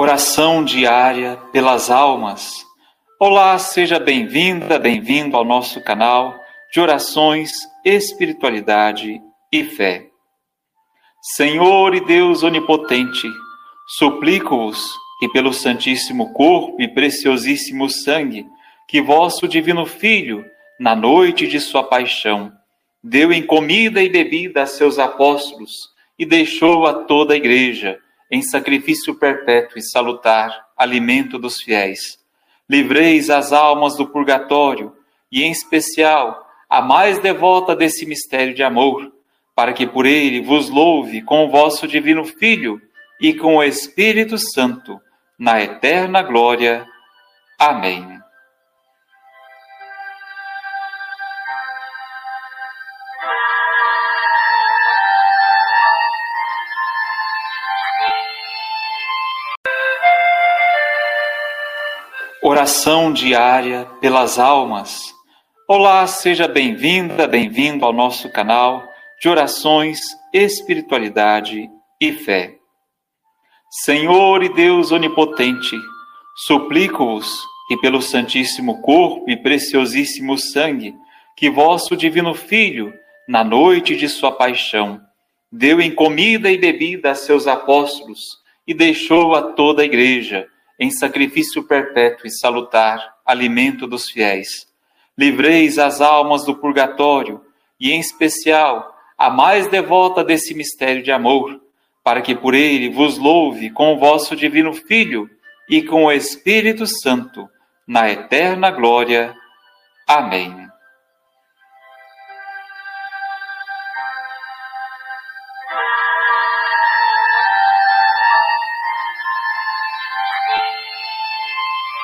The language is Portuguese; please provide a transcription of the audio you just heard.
Oração diária pelas almas. Olá, seja bem-vinda, bem-vindo ao nosso canal de orações, espiritualidade e fé. Senhor e Deus onipotente, suplico-vos que pelo Santíssimo Corpo e preciosíssimo sangue que vosso divino Filho, na noite de sua paixão, deu em comida e bebida a seus apóstolos e deixou a toda a igreja em sacrifício perpétuo e salutar, alimento dos fiéis. Livreis as almas do purgatório, e em especial a mais devota desse mistério de amor, para que por ele vos louve com o vosso divino Filho e com o Espírito Santo, na eterna glória. Amém. Oração diária pelas almas. Olá, seja bem-vinda, bem-vindo ao nosso canal de orações, espiritualidade e fé. Senhor e Deus onipotente, suplico-vos que pelo Santíssimo Corpo e preciosíssimo sangue que vosso divino Filho, na noite de sua paixão, deu em comida e bebida a seus apóstolos e deixou a toda a igreja em sacrifício perpétuo e salutar, alimento dos fiéis. Livreis as almas do purgatório, e em especial a mais devota desse mistério de amor, para que por ele vos louve com o vosso divino Filho e com o Espírito Santo, na eterna glória. Amém.